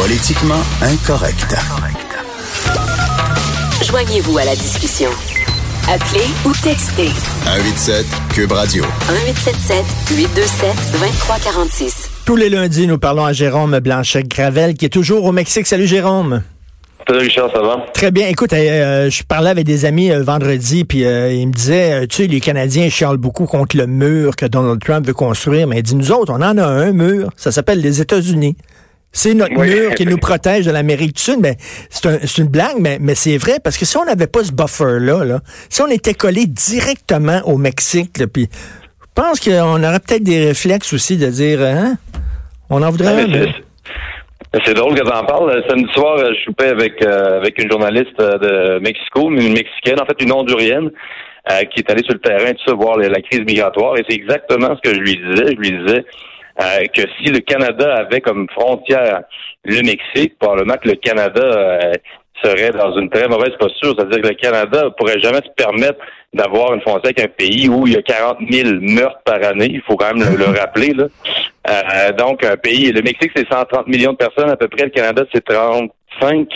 Politiquement incorrect. Joignez-vous à la discussion. Appelez ou textez 187 Cube Radio. 1877 827 2346. Tous les lundis, nous parlons à Jérôme Blanchet-Gravel, qui est toujours au Mexique. Salut Jérôme. Salut Richard, ça va? Très bien. Écoute, euh, je parlais avec des amis euh, vendredi, puis euh, ils me disaient, tu sais, les Canadiens chialent beaucoup contre le mur que Donald Trump veut construire, mais il dit, nous autres, on en a un mur, ça s'appelle les États-Unis. C'est notre Oui. mur qui nous protège de l'Amérique du Sud, mais c'est un- c'est une blague, mais, mais c'est vrai, parce que si on n'avait pas ce buffer-là, là, si on était collé directement au Mexique, là, puis je pense qu'on aurait peut-être des réflexes aussi de dire, hein, on en voudrait un, c'est- drôle que t'en parles. Euh, Samedi soir, je soupais avec euh, avec une journaliste euh, de Mexico, une mexicaine, en fait une hondurienne, euh, qui est allée sur le terrain tout ça voir la, la crise migratoire. Et c'est exactement ce que je lui disais. Je lui disais euh, que si le Canada avait comme frontière le Mexique, probablement que le Canada euh, serait dans une très mauvaise posture. C'est-à-dire que le Canada ne pourrait jamais se permettre d'avoir une frontière avec un pays où il y a 40 000 meurtres par année. Il faut quand même le, le rappeler. Là. Euh, donc, un pays, le Mexique, c'est 130 millions de personnes à peu près. Le Canada, c'est 35.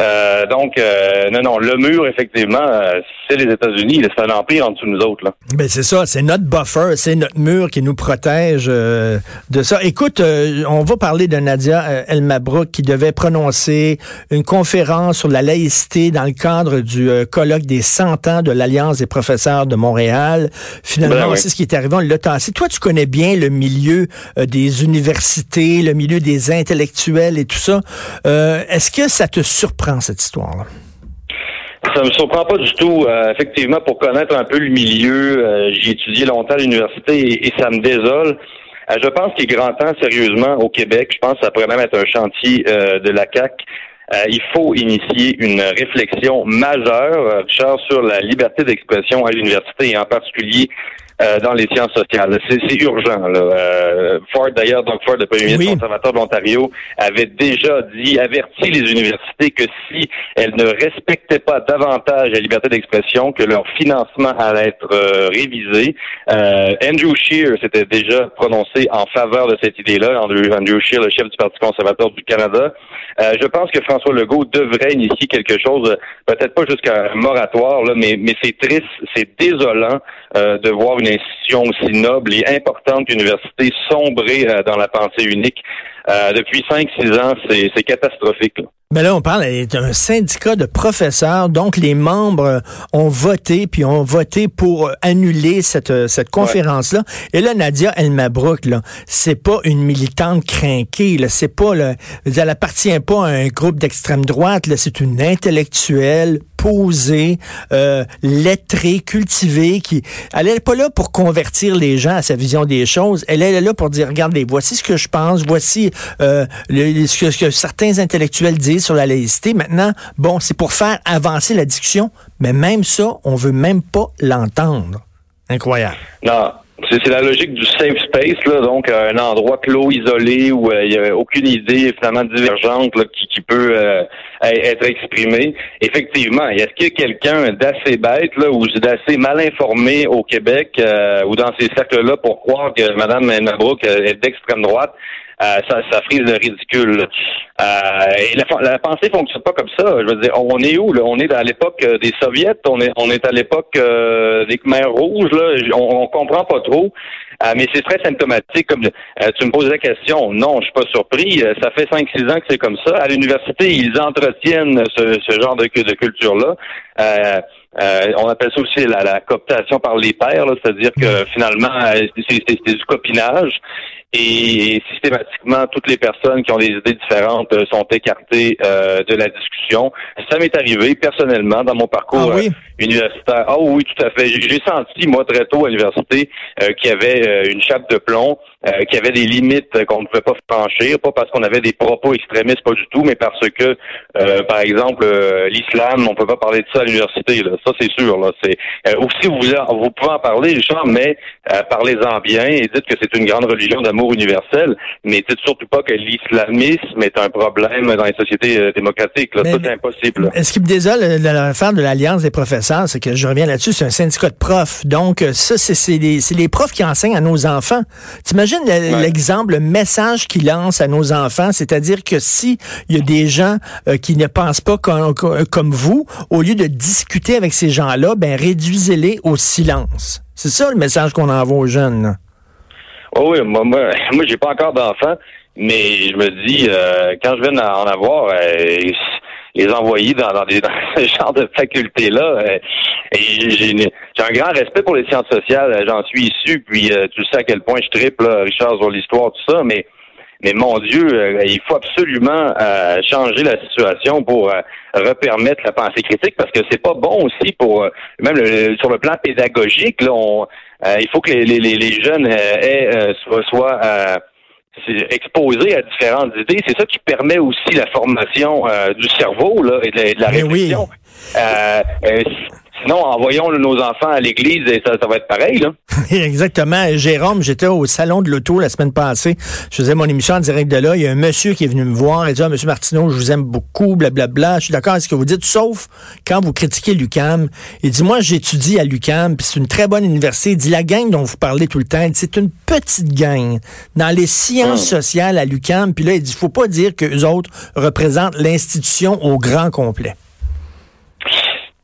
Euh, donc, euh, non, non, le mur, effectivement, euh, c'est les États-Unis. C'est un empire en dessous de nous autres. Là. Ben c'est ça, c'est notre buffer, c'est notre mur qui nous protège euh, de ça. Écoute, euh, on va parler de Nadia El Mabrouk qui devait prononcer une conférence sur la laïcité dans le cadre du colloque des 100 ans de l'Alliance des professeurs de Montréal. Finalement, Ben oui. c'est ce qui est arrivé, on l'a tassé. Toi, tu connais bien le milieu des universités, le milieu des intellectuels et tout ça. Euh, Est-ce que ça te surprend, cette histoire-là? Ça me surprend pas du tout. Euh, effectivement, pour connaître un peu le milieu, euh, j'ai étudié longtemps à l'université et, ça me désole. Euh, je pense qu'il est grand temps, sérieusement, au Québec. Je pense que ça pourrait même être un chantier euh, de la CAC. il faut initier une réflexion majeure, Richard, sur la liberté d'expression à l'université et en particulier euh, dans les sciences sociales. C'est urgent. Là. Euh, Ford, d'ailleurs, donc Ford, le premier ministre Oui. conservateur de l'Ontario, avait déjà dit, averti les universités que si elles ne respectaient pas davantage la liberté d'expression, que leur financement allait être euh, révisé. Euh, Andrew Scheer s'était déjà prononcé en faveur de cette idée-là. Andrew, Andrew Scheer, le chef du Parti conservateur du Canada. Euh, je pense que François Legault devrait initier quelque chose, peut-être pas jusqu'à un moratoire, là, mais, mais c'est triste, c'est désolant euh, de voir une institution aussi noble et importante qu'une université sombrer euh, dans la pensée unique. Euh, depuis 5-6 ans, c'est catastrophique. là. Mais là, on parle d'un syndicat de professeurs, donc les membres euh, ont voté, puis ont voté pour annuler cette, cette conférence-là. Et là, Nadia El Mabrouk, là, c'est pas une militante crinquée, là, c'est pas, là, elle appartient pas à un groupe d'extrême droite, là, c'est une intellectuelle posée, euh, cultivée, qui, elle est pas là pour convertir les gens à sa vision des choses. Elle est là pour dire, regardez, voici ce que je pense, voici euh, le- ce, que, ce que certains intellectuels disent sur la laïcité. Maintenant, bon, c'est pour faire avancer la discussion, mais même ça, on veut même pas l'entendre. Incroyable. Non, c'est la logique du safe space, là, donc euh, un endroit clos, isolé, où euh, il n'y a aucune idée finalement divergente là, qui, qui peut euh, être exprimée. Effectivement, est-ce qu'il y a quelqu'un d'assez bête là, ou d'assez mal informé au Québec euh, ou dans ces cercles-là pour croire que Mme Mabrouk euh, est d'extrême droite? Euh, ça, ça frise le ridicule. Euh, la, la pensée fonctionne pas comme ça. Je veux dire, on est où là? On est à l'époque euh, des soviets. On est, on est à l'époque euh, des Khmers rouges. Là, on, on comprend pas trop. Euh, mais c'est très symptomatique. Comme tu me poses la question, non, je suis pas surpris. Ça fait 5-6 ans que c'est comme ça. À l'université, ils entretiennent ce, ce genre de, de culture-là. Euh, euh, on appelle ça aussi la, la cooptation par les pairs, c'est-à-dire que finalement, euh, c'est du copinage. Et systématiquement, toutes les personnes qui ont des idées différentes euh, sont écartées euh, de la discussion. Ça m'est arrivé personnellement dans mon parcours Ah oui? euh, universitaire. Ah oui, tout à fait. J'ai senti, moi, très tôt à l'université, euh, qu'il y avait euh, une chape de plomb, euh, qu'il y avait des limites qu'on ne pouvait pas franchir, pas parce qu'on avait des propos extrémistes, pas du tout, mais parce que, euh, par exemple, euh, l'islam, on peut pas parler de ça à l'université. Là. Ça, c'est sûr. Là. C'est euh, aussi vous, vous pouvez en parler, Richard, mais euh, parlez-en bien et dites que c'est une grande religion d'amour universel, mais dites surtout pas que l'islamisme est un problème dans les sociétés démocratiques. Là. Mais- ça, c'est impossible. là. Ce qui me désole de l'affaire de l'Alliance des professeurs, c'est que je reviens là-dessus, c'est un syndicat de profs. Donc, ça, c'est c'est les, c'est les profs qui enseignent à nos enfants. T'imagines Imagine l'exemple, le message qu'il lance à nos enfants, c'est-à-dire que si il y a des gens euh, qui ne pensent pas comme, comme vous, au lieu de discuter avec ces gens-là, ben réduisez-les au silence. C'est ça le message qu'on envoie aux jeunes. Oh oui, moi, moi, moi j'ai pas encore d'enfants, mais je me dis, euh, quand je viens en avoir, euh, les envoyer dans, dans, des, dans ce genre de facultés-là. Euh, et j'ai un grand respect pour les sciences sociales, j'en suis issu, puis tu sais à quel point je triple, Richard, sur l'histoire, tout ça, mais mais mon Dieu, il faut absolument changer la situation pour repermettre la pensée critique parce que c'est pas bon aussi pour même sur le plan pédagogique. Là, on, il faut que les, les, les jeunes aient soit, soit exposé à différentes idées. C'est ça qui permet aussi la formation euh, du cerveau là, et de, la, réflexion. Euh, euh, Sinon, envoyons nos enfants à l'église et ça, ça va être pareil. Là. Exactement. Jérôme, j'étais au salon de l'auto la semaine passée. Je faisais mon émission en direct de là. Il y a un monsieur qui est venu me voir et dit ah, Monsieur Martineau, je vous aime beaucoup, blablabla. Bla, bla. Je suis d'accord avec ce que vous dites, sauf quand vous critiquez l'UCAM. Il dit Moi, j'étudie à l'UCAM, puis c'est une très bonne université. Il dit La gang dont vous parlez tout le temps, c'est une petite gang dans les sciences ah. sociales à l'UCAM. Puis là, il dit faut pas dire que les autres représentent l'institution au grand complet.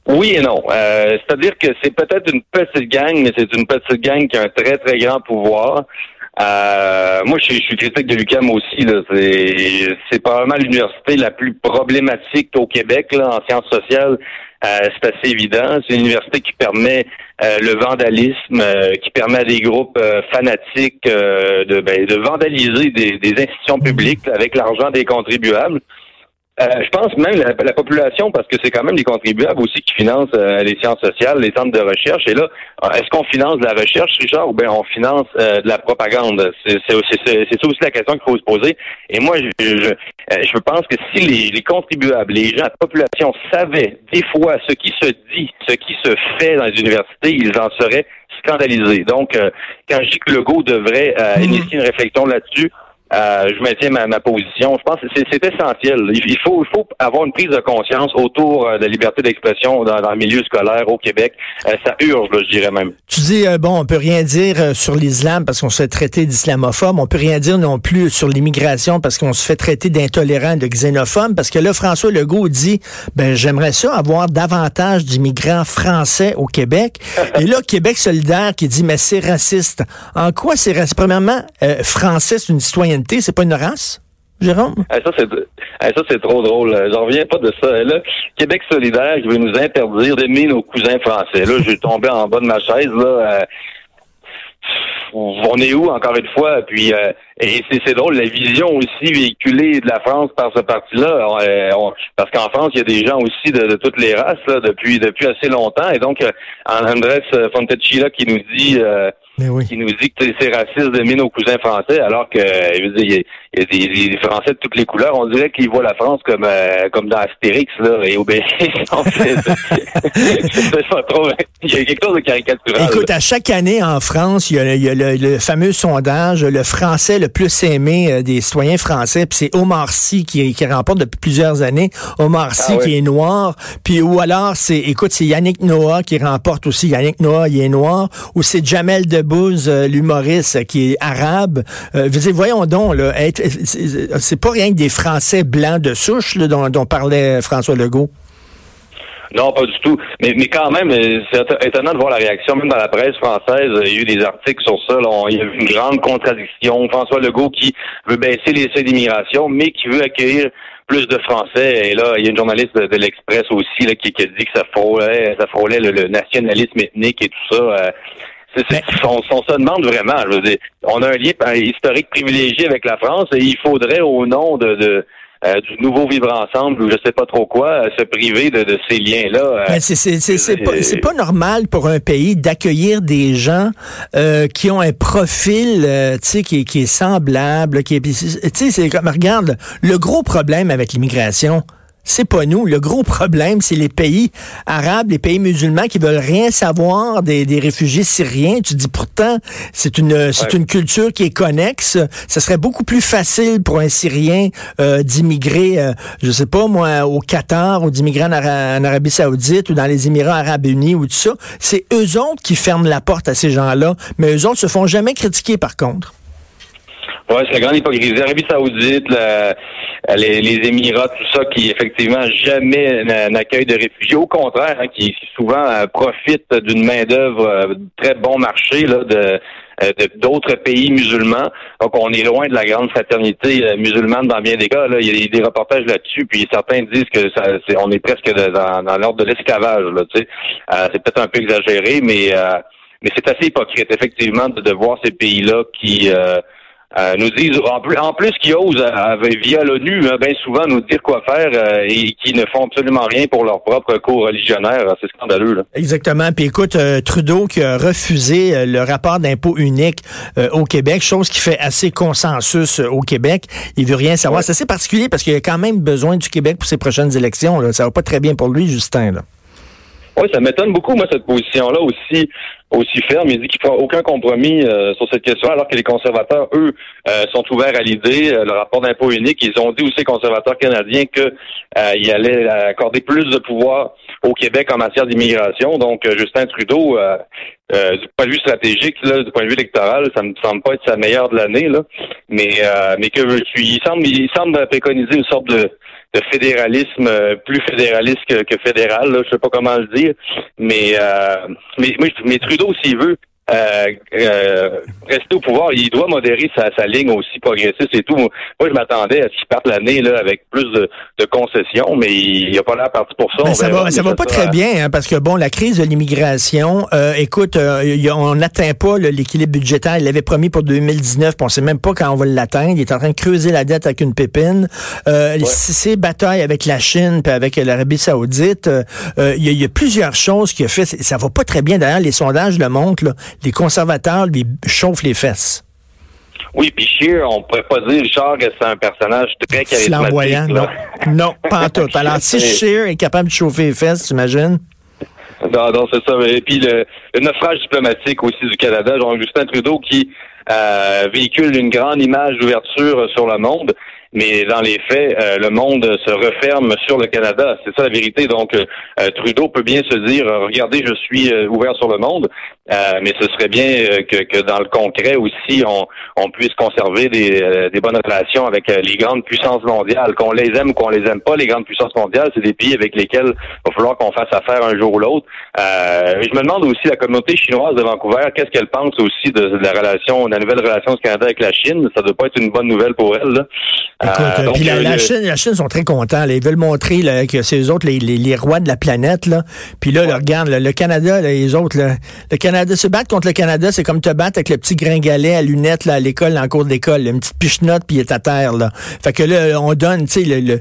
Oui et non. Euh, C'est-à-dire que c'est peut-être une petite gang, mais c'est une petite gang qui a un très, très grand pouvoir. Euh, moi, je suis, critique de l'UQAM aussi. C'est probablement l'université la plus problématique au Québec là, en sciences sociales. Euh, c'est assez évident. C'est une université qui permet euh, le vandalisme, euh, qui permet à des groupes fanatiques de, ben, de vandaliser des, des institutions publiques avec l'argent des contribuables. Euh, je pense même la, la population, parce que c'est quand même les contribuables aussi qui financent euh, les sciences sociales, les centres de recherche. Et là, euh, est-ce qu'on finance de la recherche, Richard, ou bien on finance de la propagande? C'est ça aussi la question qu'il faut se poser. Et moi, je, je, je pense que si les, les, contribuables, les gens, la population savaient des fois ce qui se dit, ce qui se fait dans les universités, ils en seraient scandalisés. Donc, quand je dis que le GO devrait mmh. initier une réflexion là-dessus, euh, je maintiens ma, ma, position. Je pense que c'est essentiel. Il faut, il faut avoir une prise de conscience autour euh, de la liberté d'expression dans, dans, le milieu scolaire au Québec. Euh, ça urge, je dirais même. Tu dis, bon, on peut rien dire sur l'islam parce qu'on se fait traiter d'islamophobe. On peut rien dire non plus sur l'immigration parce qu'on se fait traiter d'intolérant, de xénophobe. Parce que là, François Legault dit, ben, j'aimerais ça avoir davantage d'immigrants français au Québec. Et là, Québec solidaire qui dit, mais c'est raciste. En quoi c'est raciste? Premièrement, français, c'est une citoyenne c'est pas une race? Jérôme? ça, c'est trop drôle. J'en reviens pas de ça. Là, Québec solidaire qui veut nous interdire d'aimer nos cousins français. Là, j'ai tombé en bas de ma chaise. Là, euh, on est où, encore une fois? Puis, euh, et c'est drôle, la vision aussi véhiculée de la France par ce parti-là. Euh, parce qu'en France, il y a des gens aussi de, toutes les races depuis assez longtemps. Et donc, Andrés Fontecchia qui nous dit qui nous dit que c'est raciste d'aimer nos cousins français, alors que il y, a, des, Français de toutes les couleurs. On dirait qu'ils voient la France comme euh, comme dans Astérix là et Obélix. il y a quelque chose de caricatural. Écoute, à chaque année en France, il y a, le, fameux sondage, le français le plus aimé euh, des citoyens français, puis c'est Omar Sy qui, qui remporte depuis plusieurs années. Omar Sy ah qui est noir, puis ou alors c'est, écoute, c'est Yannick Noah qui remporte aussi. Yannick Noah, il est noir, ou c'est Jamel de Debbouze, euh, l'humoriste qui est arabe. Euh, voyons donc, là, c'est pas rien que des Français blancs de souche là, dont, parlait François Legault. Non, pas du tout. Mais, quand même, c'est étonnant de voir la réaction, même dans la presse française. Il y a eu des articles sur ça. Il y a eu une grande contradiction. François Legault qui veut baisser les seuils d'immigration, mais qui veut accueillir plus de Français. Et là, il y a une journaliste de, l'Express aussi qui, a dit que ça frôlait, ça frôlait le, nationalisme ethnique et tout ça. Euh, on, se demande vraiment. Je veux dire, on a un lien historique privilégié avec la France et il faudrait, au nom de, euh, du nouveau vivre ensemble ou je sais pas trop quoi, se priver de, ces liens-là. Euh, c'est pas, normal pour un pays d'accueillir des gens euh, qui ont un profil qui, qui est semblable. Qui est, c'est comme, regarde, le gros problème avec l'immigration, c'est pas nous. Le gros problème, c'est les pays arabes, les pays musulmans qui veulent rien savoir des, réfugiés syriens. Tu dis pourtant, c'est une c'est une culture qui est connexe. Ce serait beaucoup plus facile pour un Syrien euh, d'immigrer, euh, je sais pas moi, au Qatar ou d'immigrer en, Arabie Saoudite ou dans les Émirats Arabes Unis ou tout ça. C'est eux autres qui ferment la porte à ces gens-là, mais eux autres se font jamais critiquer par contre. Oui, c'est la grande hypocrisie. L'Arabie Saoudite, les, les, Émirats, tout ça, qui effectivement jamais n'accueillent de réfugiés. Au contraire, hein, qui souvent euh, profitent d'une main-d'œuvre euh, très bon marché là, de d'autres pays musulmans. Donc, on est loin de la grande fraternité musulmane dans bien des cas. Là. Il y a des, reportages là-dessus, puis certains disent que ça, on est presque dans, l'ordre de l'esclavage. Tu sais. c'est peut-être un peu exagéré, mais mais c'est assez hypocrite, effectivement, de, de voir ces pays-là qui euh, nous disent en plus, en plus qu'ils osent euh, via l'ONU hein, bien souvent nous dire quoi faire euh, et qui ne font absolument rien pour leur propre cours religionnaire. C'est scandaleux. Là. Exactement. Puis écoute, Trudeau qui a refusé le rapport d'impôt unique au Québec, chose qui fait assez consensus au Québec. Il veut rien savoir. C'est assez particulier parce qu'il a quand même besoin du Québec pour ses prochaines élections. Là. Ça va pas très bien pour lui, Justin. Là. Oui, ça m'étonne beaucoup, moi, cette position-là aussi aussi ferme. Il dit qu'il ne fera aucun compromis euh, sur cette question, alors que les conservateurs, eux, euh, sont ouverts à l'idée. Euh, le rapport d'impôt unique, ils ont dit aussi, conservateurs canadiens, qu'ils allaient accorder plus de pouvoir au Québec en matière d'immigration. Donc, Justin Trudeau, du point de vue stratégique, là, du point de vue électoral, ça me semble pas être sa meilleure de l'année, là. Mais, mais que il semble, il semble préconiser une sorte de de fédéralisme euh, plus fédéraliste que, fédéral, là, je sais pas comment le dire, mais euh, mais, mais Trudeau s'il veut euh, euh, rester au pouvoir, il doit modérer sa, sa ligne aussi progressiste et tout. Moi, je m'attendais à ce qu'il parte l'année là avec plus de, de concessions, mais il n'y a pas l'air parti pour ça. Ben, ça va, ça va pas très bien, hein, parce que bon, la crise de l'immigration, euh, écoute, euh, on n'atteint pas l'équilibre budgétaire. Il l'avait promis pour 2019, puis on sait même pas quand on va l'atteindre. Il est en train de creuser la dette avec une pépine. Euh, Ces batailles avec la Chine puis avec l'Arabie Saoudite, il y, y, a plusieurs choses qui a fait. Ça va pas très bien. D'ailleurs, les sondages le montrent. Là les conservateurs lui chauffent les fesses. Oui, puis Scheer, on pourrait pas dire, Richard, que c'est un personnage très charismatique. Non. non, pas en tout. Alors, si Scheer est capable de chauffer les fesses, tu imagines? Non, non, c'est ça. Et puis le, naufrage diplomatique aussi du Canada, Jean-Justin Trudeau qui euh, véhicule une grande image d'ouverture sur le monde mais dans les faits, euh, le monde se referme sur le Canada. C'est ça la vérité. Donc, euh, euh, Trudeau peut bien se dire, regardez, je suis ouvert sur le monde, mais ce serait bien que, que, dans le concret aussi, on, on puisse conserver des, des, bonnes relations avec les grandes puissances mondiales, qu'on les aime ou qu'on les aime pas. Les grandes puissances mondiales, c'est des pays avec lesquels il va falloir qu'on fasse affaire un jour ou l'autre. je me demande aussi la communauté chinoise de Vancouver, qu'est-ce qu'elle pense aussi de, la relation, de la nouvelle relation du Canada avec la Chine? Ça doit pas être une bonne nouvelle pour elle. Là. Écoute, euh, puis la, Chine, la Chine sont très contents. Ils veulent montrer là, que c'est eux autres les, les, rois de la planète. Là. Puis là, regarde, le Canada, les autres, le Canada, se battre contre le Canada, c'est comme te battre avec le petit gringalet à lunettes là, à l'école, en cours d'école. Une petite pichenote, puis il est à terre. Là. Fait que là, on donne, tu sais, le,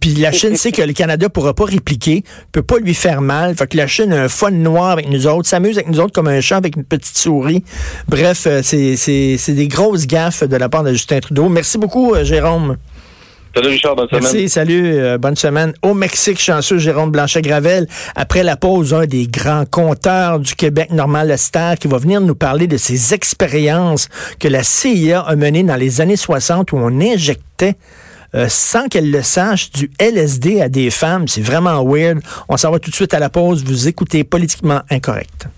puis la Chine sait que le Canada pourra pas répliquer, peut pas lui faire mal. Fait que la Chine a un fun noir avec nous autres, s'amuse avec nous autres comme un chat avec une petite souris. Bref, euh, c'est des grosses gaffes de la part de Justin Trudeau. Merci beaucoup, euh, Jérôme. Salut Richard, bonne semaine. Merci, salut, euh, bonne semaine. Au Mexique, chanceux Jérôme Blanchet-Gravel. Après la pause, un des grands compteurs du Québec, Normal Lester, qui va venir nous parler de ses expériences que la CIA a menées dans les années 60 où on injectait euh, sans qu'elle le sache, du LSD à des femmes. C'est vraiment weird. On s'en va tout de suite à la pause. Vous écoutez Politiquement Incorrect.